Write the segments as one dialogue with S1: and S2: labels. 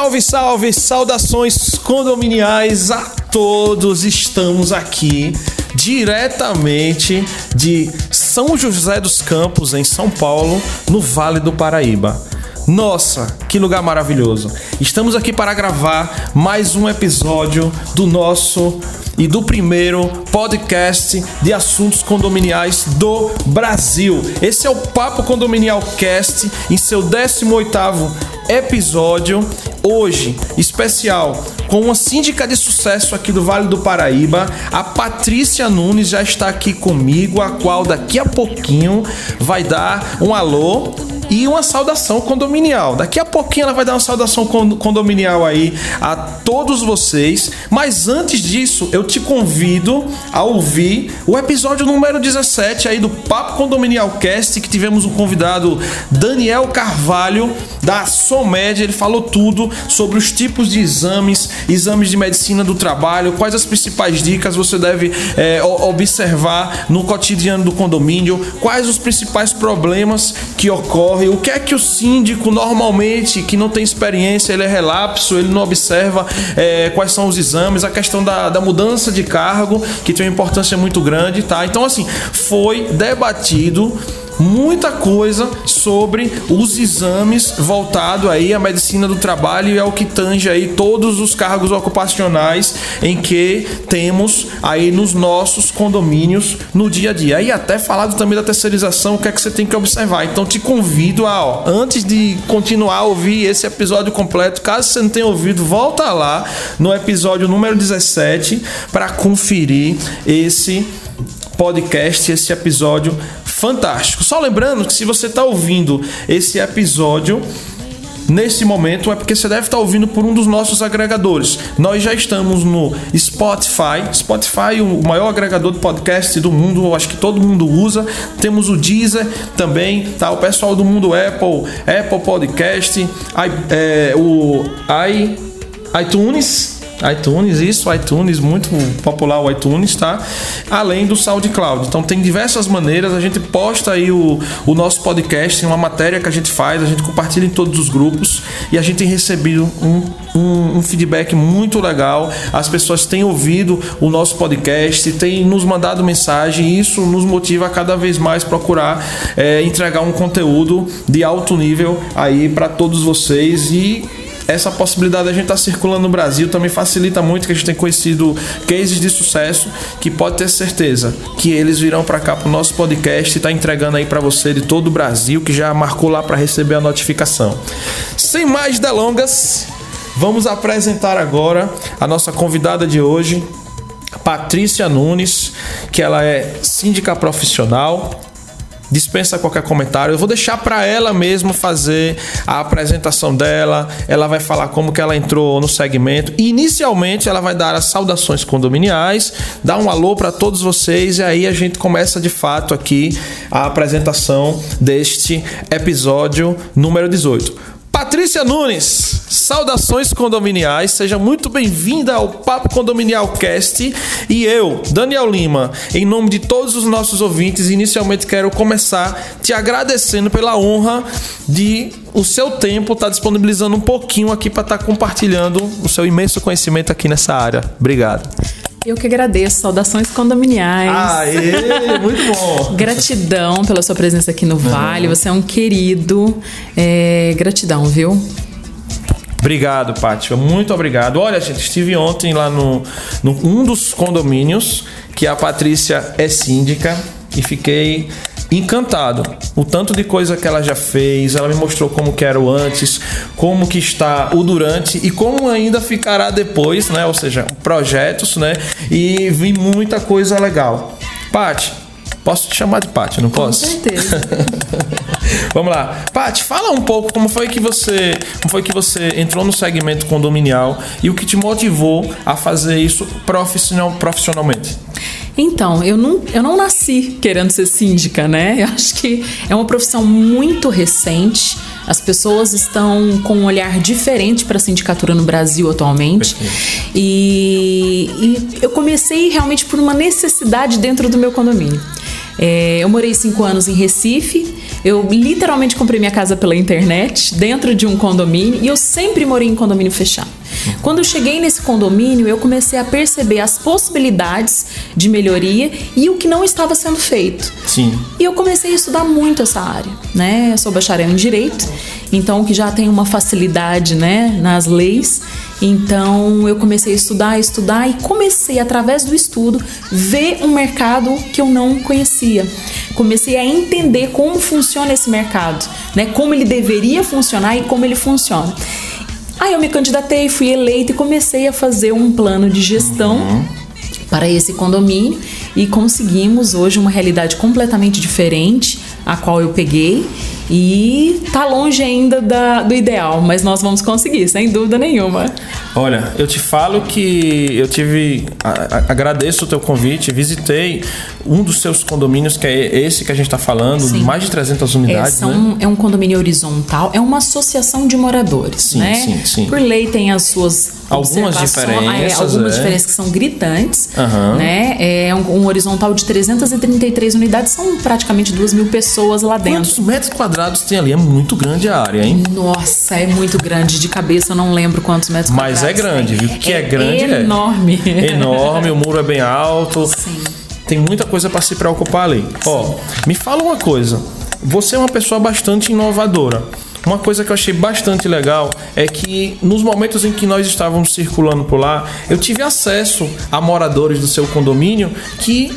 S1: Salve, salve, saudações condominiais a todos. Estamos aqui diretamente de São José dos Campos, em São Paulo, no Vale do Paraíba. Nossa, que lugar maravilhoso! Estamos aqui para gravar mais um episódio do nosso e do primeiro podcast de assuntos condominiais do Brasil. Esse é o Papo Condominial Cast em seu 18º episódio hoje especial com uma síndica de sucesso aqui do Vale do Paraíba, a Patrícia Nunes já está aqui comigo, a qual daqui a pouquinho vai dar um alô e uma saudação condominial. Daqui a pouquinho ela vai dar uma saudação condominial aí a todos vocês. Mas antes disso, eu te convido a ouvir o episódio número 17 aí do Papo Condominial Cast, que tivemos um convidado, Daniel Carvalho, da SOMED. Ele falou tudo sobre os tipos de exames, exames de medicina do trabalho, quais as principais dicas você deve é, observar no cotidiano do condomínio, quais os principais problemas que ocorrem ocorre, o que é que o síndico normalmente, que não tem experiência, ele é relapso, ele não observa é, quais são os exames, a questão da, da mudança de cargo, que tem uma importância muito grande, tá? Então, assim, foi debatido muita coisa sobre os exames voltado aí à medicina do trabalho e ao que tange aí todos os cargos ocupacionais em que temos aí nos nossos condomínios no dia a dia. E até falado também da terceirização, o que é que você tem que observar. Então te convido a, ó, antes de continuar a ouvir esse episódio completo, caso você não tenha ouvido, volta lá no episódio número 17 para conferir esse podcast, esse episódio fantástico. Só lembrando que se você está ouvindo esse episódio nesse momento é porque você deve estar tá ouvindo por um dos nossos agregadores. Nós já estamos no Spotify. Spotify, o maior agregador de podcast do mundo, acho que todo mundo usa. Temos o Deezer também, tá? O pessoal do mundo Apple, Apple Podcast, I, é, o i, iTunes iTunes, isso, iTunes, muito popular o iTunes, tá? Além do SoundCloud. Então tem diversas maneiras, a gente posta aí o, o nosso podcast, uma matéria que a gente faz, a gente compartilha em todos os grupos e a gente tem recebido um, um, um feedback muito legal. As pessoas têm ouvido o nosso podcast, têm nos mandado mensagem e isso nos motiva a cada vez mais procurar é, entregar um conteúdo de alto nível aí para todos vocês e essa possibilidade de a gente estar tá circulando no Brasil também facilita muito que a gente tem conhecido cases de sucesso que pode ter certeza que eles virão para cá para o nosso podcast e está entregando aí para você de todo o Brasil que já marcou lá para receber a notificação. Sem mais delongas, vamos apresentar agora a nossa convidada de hoje, Patrícia Nunes, que ela é síndica profissional, dispensa qualquer comentário. Eu vou deixar para ela mesmo fazer a apresentação dela. Ela vai falar como que ela entrou no segmento. Inicialmente, ela vai dar as saudações condominiais, dar um alô para todos vocês e aí a gente começa de fato aqui a apresentação deste episódio número 18. Patrícia Nunes, saudações condominiais, seja muito bem-vinda ao Papo Condominial Cast. E eu, Daniel Lima, em nome de todos os nossos ouvintes, inicialmente quero começar te agradecendo pela honra de o seu tempo estar tá disponibilizando um pouquinho aqui para estar tá compartilhando o seu imenso conhecimento aqui nessa área. Obrigado.
S2: Eu que agradeço. Saudações condominiais.
S1: Aê, muito bom.
S2: gratidão pela sua presença aqui no Vale. Você é um querido. É, gratidão, viu?
S1: Obrigado, Pátia. Muito obrigado. Olha, gente, estive ontem lá no, no um dos condomínios que a Patrícia é síndica e fiquei encantado. O tanto de coisa que ela já fez, ela me mostrou como que era o antes, como que está o durante e como ainda ficará depois, né? Ou seja, projetos, né? E vi muita coisa legal. Pati, Posso te chamar de Paty, não posso?
S2: Com certeza.
S1: Vamos lá. Paty, fala um pouco como foi que você, como foi que você entrou no segmento condominial e o que te motivou a fazer isso profissional, profissionalmente.
S2: Então, eu não, eu não nasci querendo ser síndica, né? Eu acho que é uma profissão muito recente. As pessoas estão com um olhar diferente para a sindicatura no Brasil atualmente. E, e eu comecei realmente por uma necessidade dentro do meu condomínio. É, eu morei cinco anos em Recife. Eu literalmente comprei minha casa pela internet, dentro de um condomínio, e eu sempre morei em condomínio fechado. Quando eu cheguei nesse condomínio, eu comecei a perceber as possibilidades de melhoria e o que não estava sendo feito.
S1: Sim.
S2: E eu comecei a estudar muito essa área, né? Eu sou bacharel em direito, então que já tem uma facilidade, né, nas leis. Então eu comecei a estudar, estudar e comecei através do estudo ver um mercado que eu não conhecia. Comecei a entender como funciona esse mercado, né? Como ele deveria funcionar e como ele funciona. Aí eu me candidatei, fui eleita e comecei a fazer um plano de gestão. Uhum. Para esse condomínio e conseguimos hoje uma realidade completamente diferente, a qual eu peguei e tá longe ainda da, do ideal, mas nós vamos conseguir, sem dúvida nenhuma.
S1: Olha, eu te falo que eu tive. A, a, agradeço o teu convite, visitei um dos seus condomínios, que é esse que a gente está falando, sim. mais de 300 unidades.
S2: É, são,
S1: né?
S2: é um condomínio horizontal, é uma associação de moradores.
S1: Sim,
S2: né?
S1: sim, sim.
S2: Por lei tem as suas.
S1: Algumas diferenças.
S2: É, algumas
S1: é.
S2: diferenças que são gritantes.
S1: Uhum.
S2: Né? É um, um, horizontal de 333 unidades, são praticamente 2 mil pessoas lá dentro.
S1: Quantos metros quadrados tem ali? É muito grande a área, hein?
S2: Nossa, é muito grande. De cabeça eu não lembro quantos metros
S1: Mas
S2: quadrados.
S1: Mas é grande, viu? Que é, é grande
S2: enorme.
S1: é. Enorme, o muro é bem alto.
S2: Sim.
S1: Tem muita coisa para se preocupar ali. Sim. Ó, me fala uma coisa. Você é uma pessoa bastante inovadora. Uma coisa que eu achei bastante legal é que nos momentos em que nós estávamos circulando por lá, eu tive acesso a moradores do seu condomínio que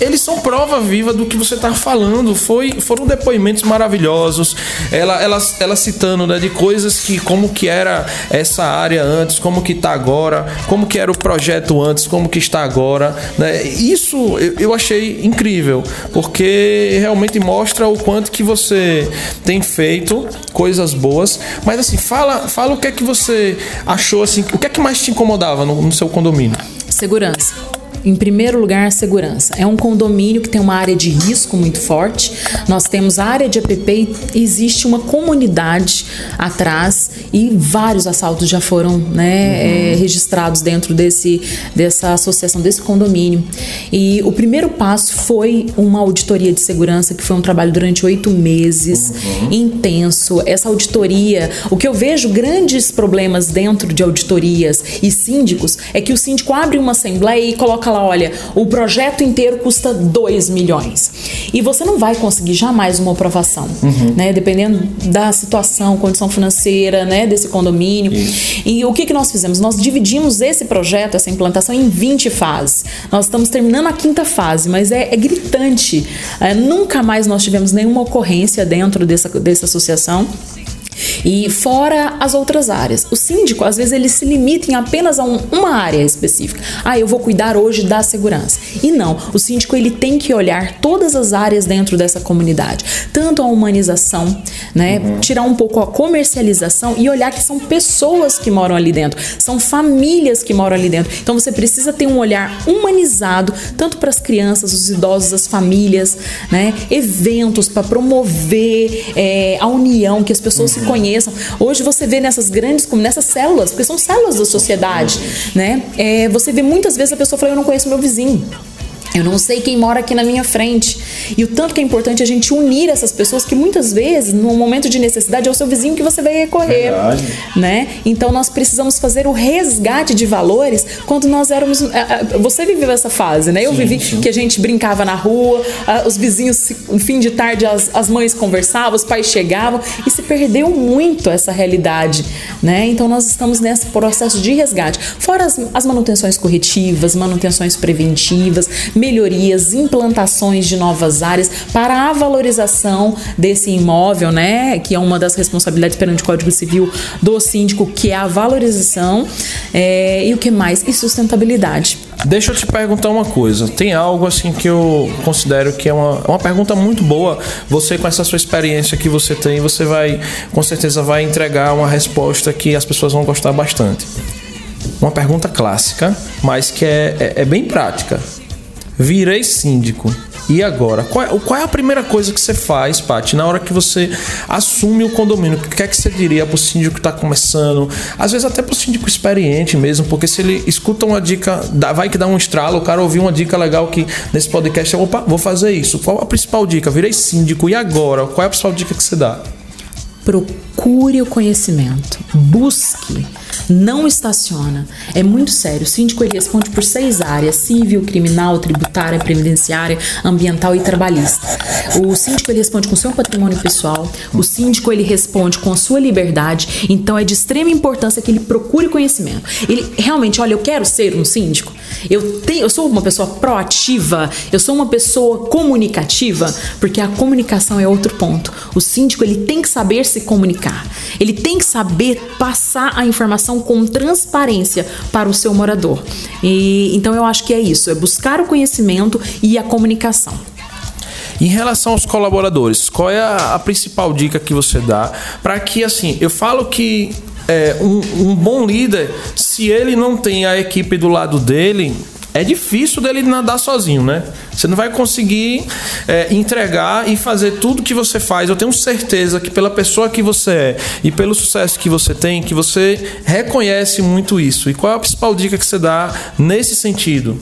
S1: eles são prova viva do que você está falando. Foi, foram depoimentos maravilhosos. Ela, ela, ela citando né, de coisas que como que era essa área antes, como que está agora, como que era o projeto antes, como que está agora. Né? Isso eu, eu achei incrível, porque realmente mostra o quanto que você tem feito coisas boas. Mas assim, fala, fala o que é que você achou assim, o que é que mais te incomodava no, no seu condomínio?
S2: Segurança. Em primeiro lugar, segurança. É um condomínio que tem uma área de risco muito forte. Nós temos a área de APP e existe uma comunidade atrás e vários assaltos já foram né, uhum. é, registrados dentro desse, dessa associação, desse condomínio. E o primeiro passo foi uma auditoria de segurança, que foi um trabalho durante oito meses, uhum. intenso. Essa auditoria, o que eu vejo grandes problemas dentro de auditorias e síndicos é que o síndico abre uma assembleia e coloca coloca lá, olha, o projeto inteiro custa 2 milhões. E você não vai conseguir jamais uma aprovação, uhum. né? Dependendo da situação, condição financeira, né, desse condomínio. Isso. E o que, que nós fizemos? Nós dividimos esse projeto, essa implantação, em 20 fases. Nós estamos terminando a quinta fase, mas é, é gritante. É, nunca mais nós tivemos nenhuma ocorrência dentro dessa, dessa associação. E fora as outras áreas. O síndico, às vezes, ele se limita em apenas a um, uma área específica. Ah, eu vou cuidar hoje da segurança. E não, o síndico ele tem que olhar todas as áreas dentro dessa comunidade, tanto a humanização, né, uhum. tirar um pouco a comercialização e olhar que são pessoas que moram ali dentro, são famílias que moram ali dentro. Então você precisa ter um olhar humanizado tanto para as crianças, os idosos, as famílias, né, eventos para promover é, a união, que as pessoas uhum. se conheçam. Hoje você vê nessas grandes, como nessas células, porque são células da sociedade, né? É, você vê muitas vezes a pessoa falando, eu não conheço meu vizinho. Eu não sei quem mora aqui na minha frente. E o tanto que é importante a gente unir essas pessoas que muitas vezes, no momento de necessidade, é o seu vizinho que você vai recorrer. Verdade. Né? Então nós precisamos fazer o resgate de valores quando nós éramos. Você viveu essa fase, né? Eu sim, vivi sim. que a gente brincava na rua, os vizinhos, no fim de tarde, as, as mães conversavam, os pais chegavam, e se perdeu muito essa realidade. Né? Então nós estamos nesse processo de resgate. Fora as, as manutenções corretivas, manutenções preventivas, melhorias, implantações de novas áreas para a valorização desse imóvel, né? Que é uma das responsabilidades perante o Código Civil do síndico, que é a valorização é, e o que mais? E sustentabilidade.
S1: Deixa eu te perguntar uma coisa. Tem algo assim que eu considero que é uma, uma pergunta muito boa. Você, com essa sua experiência que você tem, você vai, com certeza, vai entregar uma resposta que as pessoas vão gostar bastante. Uma pergunta clássica, mas que é, é, é bem prática. Virei síndico e agora? Qual é, qual é a primeira coisa que você faz, Paty, na hora que você assume o condomínio? O que é que você diria pro síndico que está começando? Às vezes até pro síndico experiente mesmo, porque se ele escuta uma dica, vai que dá um estralo, o cara ouviu uma dica legal que nesse podcast, opa, vou fazer isso. Qual a principal dica? Virei síndico, e agora? Qual é a principal dica que você dá?
S2: Procure o conhecimento, busque não estaciona. É muito sério. O síndico responde por seis áreas: civil, criminal, tributária, previdenciária, ambiental e trabalhista. O síndico ele responde com seu patrimônio pessoal. O síndico ele responde com a sua liberdade. Então é de extrema importância que ele procure conhecimento. Ele realmente, olha, eu quero ser um síndico. Eu tenho, eu sou uma pessoa proativa. Eu sou uma pessoa comunicativa, porque a comunicação é outro ponto. O síndico ele tem que saber se comunicar. Ele tem que saber passar a informação informação com transparência para o seu morador. E então eu acho que é isso, é buscar o conhecimento e a comunicação.
S1: Em relação aos colaboradores, qual é a, a principal dica que você dá para que assim, eu falo que é, um, um bom líder, se ele não tem a equipe do lado dele, é difícil dele nadar sozinho, né? Você não vai conseguir é, entregar e fazer tudo que você faz. Eu tenho certeza que pela pessoa que você é e pelo sucesso que você tem, que você reconhece muito isso. E qual é a principal dica que você dá nesse sentido?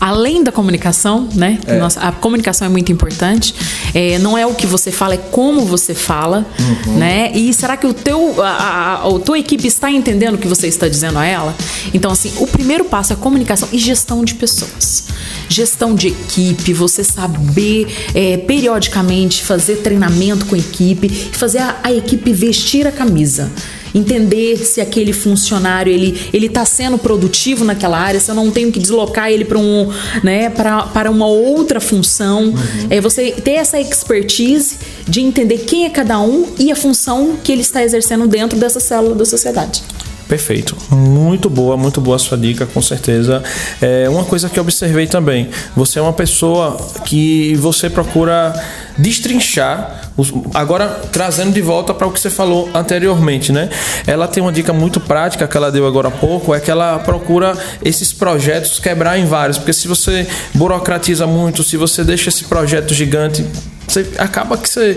S2: além da comunicação, né? É. Nossa, a comunicação é muito importante. É, não é o que você fala, é como você fala, uhum. né? E será que o teu, a, a, a, tua equipe está entendendo o que você está dizendo a ela? Então, assim, o primeiro passo é comunicação e gestão de pessoas. Gestão de equipe, você saber é, periodicamente fazer treinamento com a equipe, fazer a, a equipe vestir a camisa entender se aquele funcionário ele ele está sendo produtivo naquela área, se eu não tenho que deslocar ele para um, né, para uma outra função. Uhum. É você ter essa expertise de entender quem é cada um e a função que ele está exercendo dentro dessa célula da sociedade.
S1: Perfeito. Muito boa, muito boa a sua dica, com certeza. É uma coisa que eu observei também. Você é uma pessoa que você procura destrinchar, agora trazendo de volta para o que você falou anteriormente, né? Ela tem uma dica muito prática que ela deu agora há pouco, é que ela procura esses projetos quebrar em vários, porque se você burocratiza muito, se você deixa esse projeto gigante, você acaba que você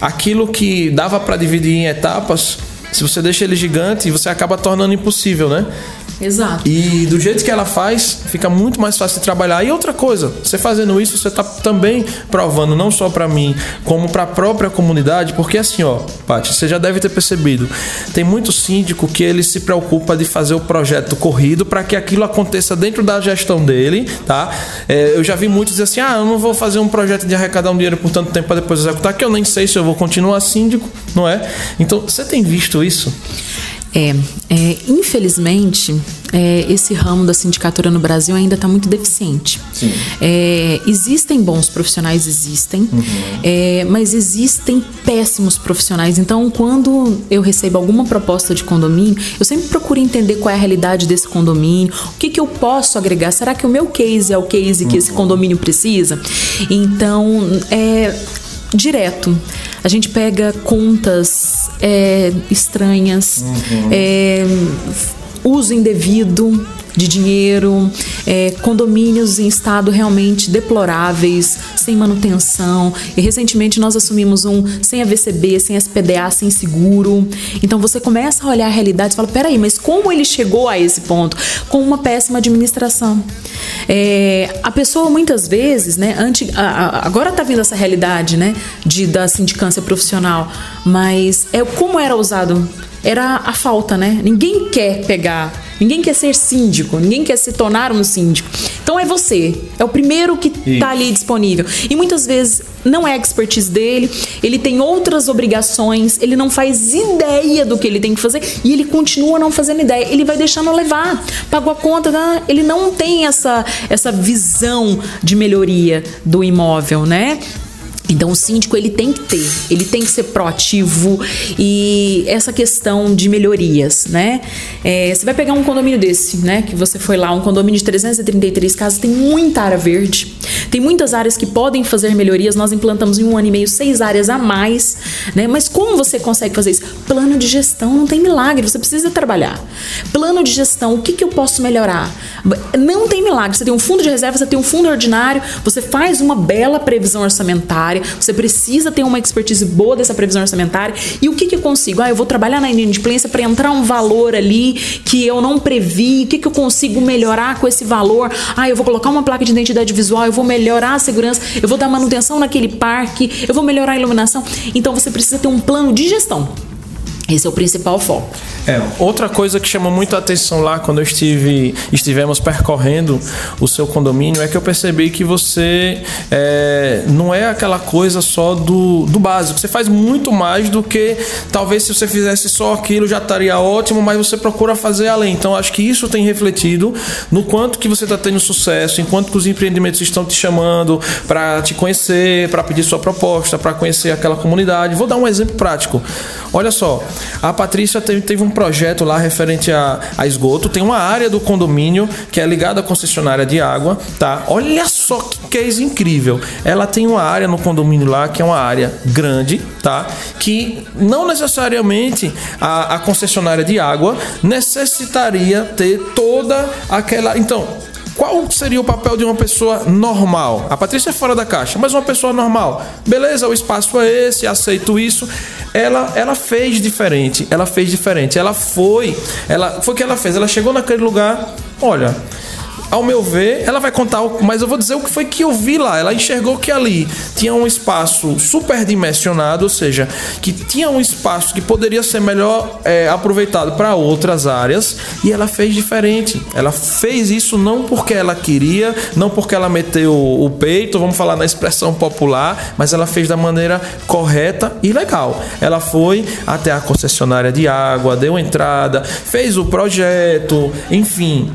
S1: aquilo que dava para dividir em etapas se você deixa ele gigante, você acaba tornando impossível, né?
S2: Exato.
S1: E do jeito que ela faz, fica muito mais fácil de trabalhar. E outra coisa, você fazendo isso, você está também provando não só para mim, como para a própria comunidade, porque assim, ó, Paty, você já deve ter percebido, tem muito síndico que ele se preocupa de fazer o projeto corrido para que aquilo aconteça dentro da gestão dele, tá? É, eu já vi muitos dizer assim: "Ah, eu não vou fazer um projeto de arrecadar um dinheiro por tanto tempo para depois executar, que eu nem sei se eu vou continuar síndico", não é? Então, você tem visto isso?
S2: É, é infelizmente, é, esse ramo da sindicatura no Brasil ainda está muito deficiente. É, existem bons profissionais, existem, uhum. é, mas existem péssimos profissionais. Então, quando eu recebo alguma proposta de condomínio, eu sempre procuro entender qual é a realidade desse condomínio, o que, que eu posso agregar. Será que o meu case é o case que uhum. esse condomínio precisa? Então, é direto. A gente pega contas é, estranhas, uhum. é, uso indevido de dinheiro, é, condomínios em estado realmente deploráveis, sem manutenção. E recentemente nós assumimos um sem AVCB, sem SPDA, sem seguro. Então você começa a olhar a realidade e fala: peraí, mas como ele chegou a esse ponto? Com uma péssima administração. É, a pessoa muitas vezes, né, antes, agora está vindo essa realidade, né, de, da sindicância profissional, mas é como era usado era a falta, né? Ninguém quer pegar Ninguém quer ser síndico, ninguém quer se tornar um síndico. Então é você, é o primeiro que está ali disponível. E muitas vezes não é a expertise dele, ele tem outras obrigações, ele não faz ideia do que ele tem que fazer e ele continua não fazendo ideia. Ele vai deixando levar, pagou a conta, tá? ele não tem essa, essa visão de melhoria do imóvel, né? Então o síndico ele tem que ter, ele tem que ser proativo e essa questão de melhorias, né? É, você vai pegar um condomínio desse, né? Que você foi lá, um condomínio de 333 casas, tem muita área verde, tem muitas áreas que podem fazer melhorias. Nós implantamos em um ano e meio seis áreas a mais, né? Mas como você consegue fazer isso? Plano de gestão não tem milagre, você precisa trabalhar. Plano de gestão, o que, que eu posso melhorar? Não tem milagre. Você tem um fundo de reserva, você tem um fundo ordinário, você faz uma bela previsão orçamentária orçamentária, você precisa ter uma expertise boa dessa previsão orçamentária. E o que, que eu consigo? Ah, eu vou trabalhar na inadimplência para entrar um valor ali que eu não previ. O que, que eu consigo melhorar com esse valor? Ah, eu vou colocar uma placa de identidade visual, eu vou melhorar a segurança, eu vou dar manutenção naquele parque, eu vou melhorar a iluminação. Então você precisa ter um plano de gestão. Esse é o principal foco.
S1: É, outra coisa que chamou muito a atenção lá quando eu estive, estivemos percorrendo o seu condomínio é que eu percebi que você é, não é aquela coisa só do, do básico. Você faz muito mais do que talvez se você fizesse só aquilo já estaria ótimo, mas você procura fazer além. Então acho que isso tem refletido no quanto que você está tendo sucesso, enquanto que os empreendimentos estão te chamando para te conhecer, para pedir sua proposta, para conhecer aquela comunidade. Vou dar um exemplo prático. Olha só, a Patrícia teve, um projeto lá referente a, a, esgoto. Tem uma área do condomínio que é ligada à concessionária de água, tá? Olha só que case incrível. Ela tem uma área no condomínio lá que é uma área grande, tá? Que não necessariamente a, a concessionária de água necessitaria ter toda aquela. Então, qual seria o papel de uma pessoa normal? A Patrícia é fora da caixa, mas uma pessoa normal. Beleza, o espaço é esse, aceito isso. Ela, ela fez diferente, ela fez diferente. Ela foi, ela foi o que ela fez. Ela chegou naquele lugar, olha, ao meu ver, ela vai contar, mas eu vou dizer o que foi que eu vi lá. Ela enxergou que ali tinha um espaço superdimensionado, ou seja, que tinha um espaço que poderia ser melhor é, aproveitado para outras áreas, e ela fez diferente. Ela fez isso não porque ela queria, não porque ela meteu o peito, vamos falar na expressão popular, mas ela fez da maneira correta e legal. Ela foi até a concessionária de água, deu entrada, fez o projeto, enfim,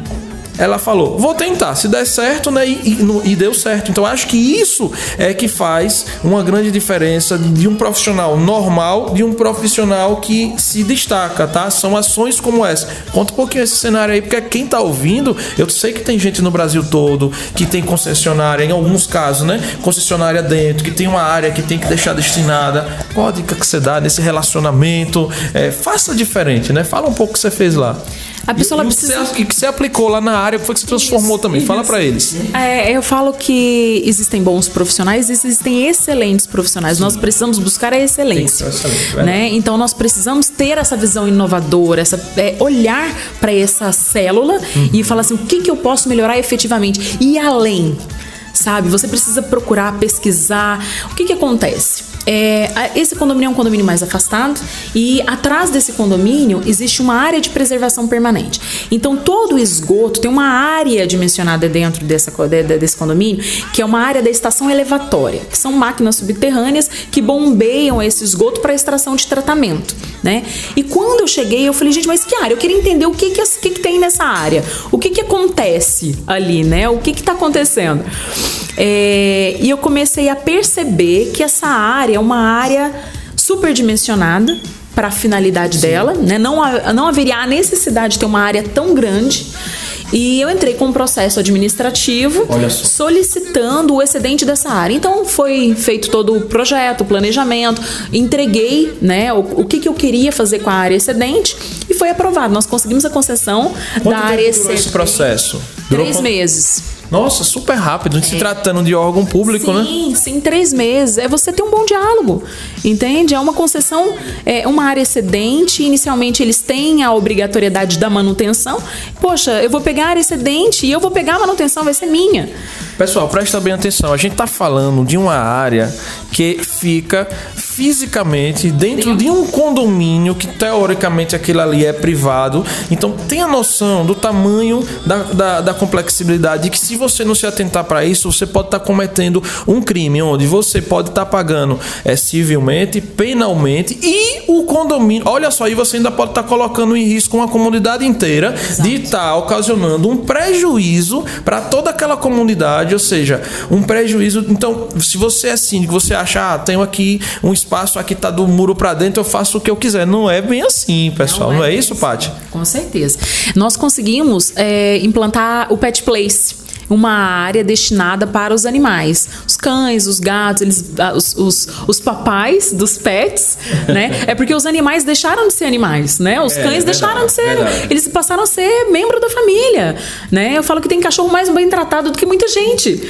S1: ela falou: vou tentar, se der certo, né? E, e, e, deu certo. Então acho que isso é que faz uma grande diferença de um profissional normal de um profissional que se destaca, tá? São ações como essa. Conta um pouquinho esse cenário aí, porque quem tá ouvindo, eu sei que tem gente no Brasil todo que tem concessionária, em alguns casos, né? Concessionária dentro, que tem uma área que tem que deixar destinada. Qual a dica que você dá nesse relacionamento? É, faça diferente, né? Fala um pouco o que você fez lá.
S2: A pessoa e, precisa.
S1: O que você aplicou lá na área, foi que você transformou também? Fala para eles.
S2: É, eu falo que existem bons profissionais, existem excelentes profissionais. Sim. Nós precisamos buscar a excelência. Excelente, né? Então nós precisamos ter essa visão inovadora, essa, é, olhar para essa célula uhum. e falar assim: o que, que eu posso melhorar efetivamente? E além sabe? Você precisa procurar, pesquisar. O que, que acontece? É, esse condomínio é um condomínio mais afastado e atrás desse condomínio existe uma área de preservação permanente. Então todo o esgoto tem uma área dimensionada dentro dessa, desse condomínio que é uma área da estação elevatória, que são máquinas subterrâneas que bombeiam esse esgoto para extração de tratamento, né? E quando eu cheguei eu falei gente, mas que área? Eu queria entender o que que, que, que tem nessa área, o que que acontece ali, né? O que que está acontecendo? É, e eu comecei a perceber que essa área é uma área superdimensionada para a finalidade Sim. dela, né? Não, não haveria a necessidade de ter uma área tão grande. E eu entrei com um processo administrativo solicitando o excedente dessa área. Então foi feito todo o projeto, o planejamento, entreguei né, o, o que, que eu queria fazer com a área excedente e foi aprovado. Nós conseguimos a concessão
S1: Quanto
S2: da área excedente.
S1: esse processo?
S2: Durou Três meses.
S1: Nossa, super rápido. É. Se tratando de órgão público,
S2: sim,
S1: né?
S2: Sim, sim, três meses. É você ter um bom diálogo, entende? É uma concessão, é uma área excedente. Inicialmente eles têm a obrigatoriedade da manutenção. Poxa, eu vou pegar a área excedente e eu vou pegar a manutenção, vai ser minha.
S1: Pessoal, presta bem atenção. A gente está falando de uma área que fica fisicamente dentro de um condomínio que teoricamente aquilo ali é privado. Então tenha noção do tamanho da, da, da complexibilidade que se você não se atentar para isso, você pode estar tá cometendo um crime onde você pode estar tá pagando é, civilmente, penalmente e o condomínio. Olha só, aí você ainda pode estar tá colocando em risco uma comunidade inteira Exato. de estar tá ocasionando um prejuízo para toda aquela comunidade, ou seja, um prejuízo. Então, se você é síndico, você acha, ah, tenho aqui um espaço aqui tá do muro para dentro, eu faço o que eu quiser. Não é bem assim, pessoal. Não, Não é, é isso, Paty?
S2: Com certeza. Nós conseguimos é, implantar o Pet Place uma área destinada para os animais. Os cães, os gatos, eles, ah, os, os, os papais dos pets, né? É porque os animais deixaram de ser animais, né? Os é, cães é deixaram de ser. Verdade. Eles passaram a ser membro da família, né? Eu falo que tem cachorro mais bem tratado do que muita gente.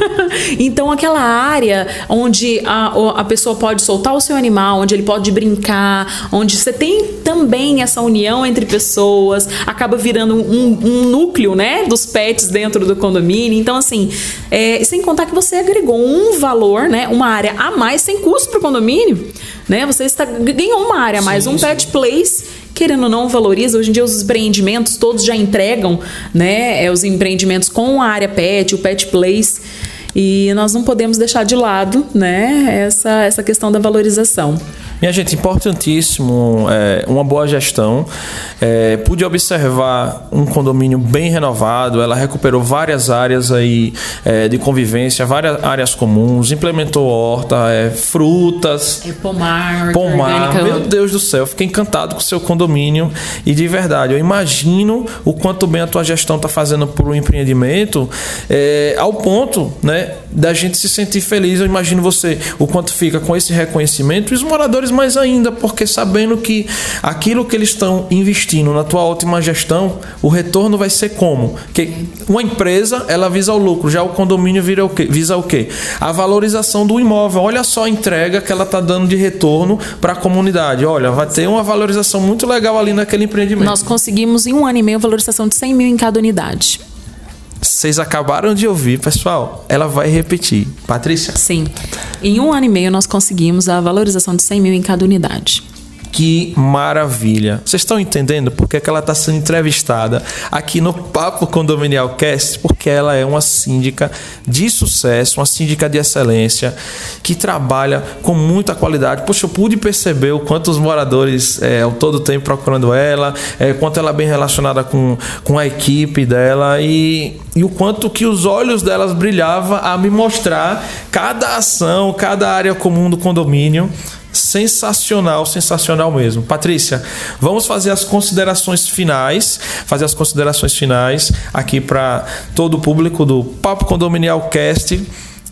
S2: então, aquela área onde a, a pessoa pode soltar o seu animal, onde ele pode brincar, onde você tem também essa união entre pessoas, acaba virando um, um núcleo, né? Dos pets dentro do condomínio condomínio. Então, assim, é, sem contar que você agregou um valor, né? Uma área a mais sem custo para o condomínio, né? Você está, ganhou uma área a mais, sim, um sim. pet place querendo ou não valoriza. Hoje em dia os empreendimentos todos já entregam, né, é, os empreendimentos com a área pet, o pet place. E nós não podemos deixar de lado, né, essa essa questão da valorização.
S1: Minha gente, importantíssimo, é, uma boa gestão. É, pude observar um condomínio bem renovado, ela recuperou várias áreas aí é, de convivência, várias áreas comuns, implementou horta, é, frutas.
S2: É pomar,
S1: pomar. Orgânica. Meu Deus do céu, fiquei encantado com o seu condomínio e de verdade, eu imagino o quanto bem a tua gestão está fazendo por um empreendimento, é, ao ponto, né, da gente se sentir feliz. Eu imagino você o quanto fica com esse reconhecimento e os moradores mais ainda, porque sabendo que aquilo que eles estão investindo na tua última gestão, o retorno vai ser como? Que uma empresa, ela visa o lucro, já o condomínio vira o quê? visa o quê? A valorização do imóvel. Olha só a entrega que ela está dando de retorno para a comunidade. Olha, vai ter uma valorização muito legal ali naquele empreendimento.
S2: Nós conseguimos em um ano e meio valorização de 100 mil em cada unidade.
S1: Vocês acabaram de ouvir, pessoal. Ela vai repetir. Patrícia?
S2: Sim. Em um ano e meio, nós conseguimos a valorização de 100 mil em cada unidade.
S1: Que maravilha! Vocês estão entendendo porque que ela está sendo entrevistada aqui no Papo Condominial Cast? Porque ela é uma síndica de sucesso, uma síndica de excelência, que trabalha com muita qualidade. Poxa, eu pude perceber o quanto os moradores é, ao todo tempo procurando ela, é, quanto ela é bem relacionada com, com a equipe dela e, e o quanto que os olhos delas brilhavam a me mostrar cada ação, cada área comum do condomínio sensacional, sensacional mesmo. Patrícia, vamos fazer as considerações finais, fazer as considerações finais aqui para todo o público do Papo Condominial Cast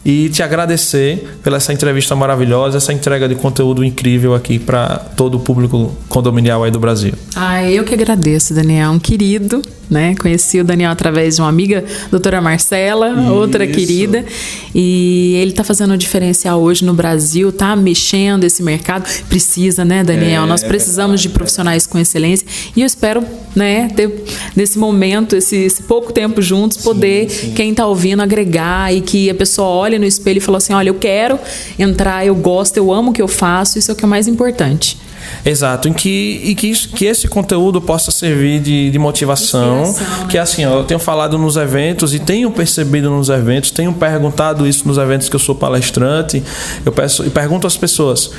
S1: e te agradecer pela essa entrevista maravilhosa, essa entrega de conteúdo incrível aqui para todo o público condominial aí do Brasil.
S2: Ah, eu que agradeço, Daniel, um querido, né? Conheci o Daniel através de uma amiga, doutora Marcela, Isso. outra querida, e ele está fazendo um diferencial hoje no Brasil, tá mexendo esse mercado. Precisa, né, Daniel? É, Nós precisamos é de profissionais com excelência e eu espero, né, ter nesse momento, esse, esse pouco tempo juntos, poder sim, sim. quem está ouvindo agregar e que a pessoa olhe no espelho e fala assim: olha, eu quero entrar, eu gosto, eu amo o que eu faço, isso é o que é mais importante.
S1: Exato, em que, e que, isso, que esse conteúdo possa servir de, de motivação. Inspiração, que né? assim, ó, eu tenho falado nos eventos e tenho percebido nos eventos, tenho perguntado isso nos eventos que eu sou palestrante, eu peço e pergunto às pessoas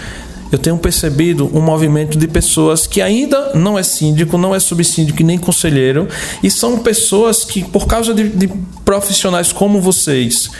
S1: eu tenho percebido um movimento de pessoas que ainda não é síndico, não é subsíndico e nem conselheiro, e são pessoas que, por causa de, de profissionais como vocês,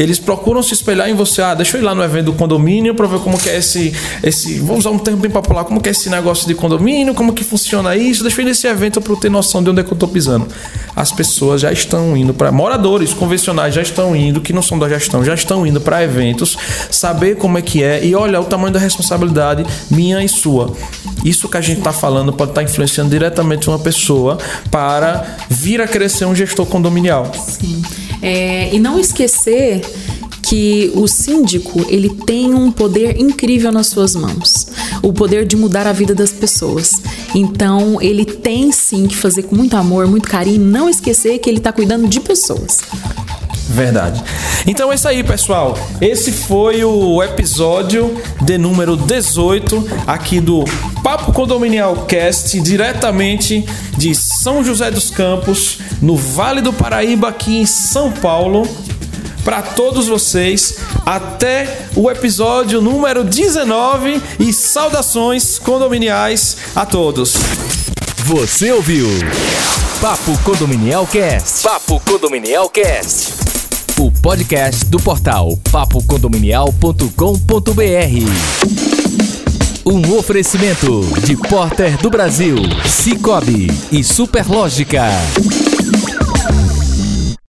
S1: eles procuram se espelhar em você. Ah, deixa eu ir lá no evento do condomínio para ver como que é esse, esse. Vou usar um termo bem popular, como que é esse negócio de condomínio, como que funciona isso. Deixa eu ir nesse evento para eu ter noção de onde é que eu estou pisando. As pessoas já estão indo para. Moradores convencionais já estão indo, que não são da gestão, já estão indo para eventos, saber como é que é e olhar o tamanho da responsabilidade minha e sua. Isso que a gente está falando pode estar tá influenciando diretamente uma pessoa para vir a crescer um gestor condominial.
S2: Sim. É, e não esquecer que o síndico ele tem um poder incrível nas suas mãos, o poder de mudar a vida das pessoas. Então ele tem sim que fazer com muito amor, muito carinho, não esquecer que ele está cuidando de pessoas.
S1: Verdade. Então é isso aí, pessoal. Esse foi o episódio de número 18 aqui do Papo Condominial Cast, diretamente de São José dos Campos, no Vale do Paraíba, aqui em São Paulo. Para todos vocês, até o episódio número 19 e saudações condominiais a todos.
S3: Você ouviu Papo Condominial Cast. Papo Condominial Cast. O podcast do portal papocondominial.com.br. Um oferecimento de Porter do Brasil, Cicobi e Superlógica.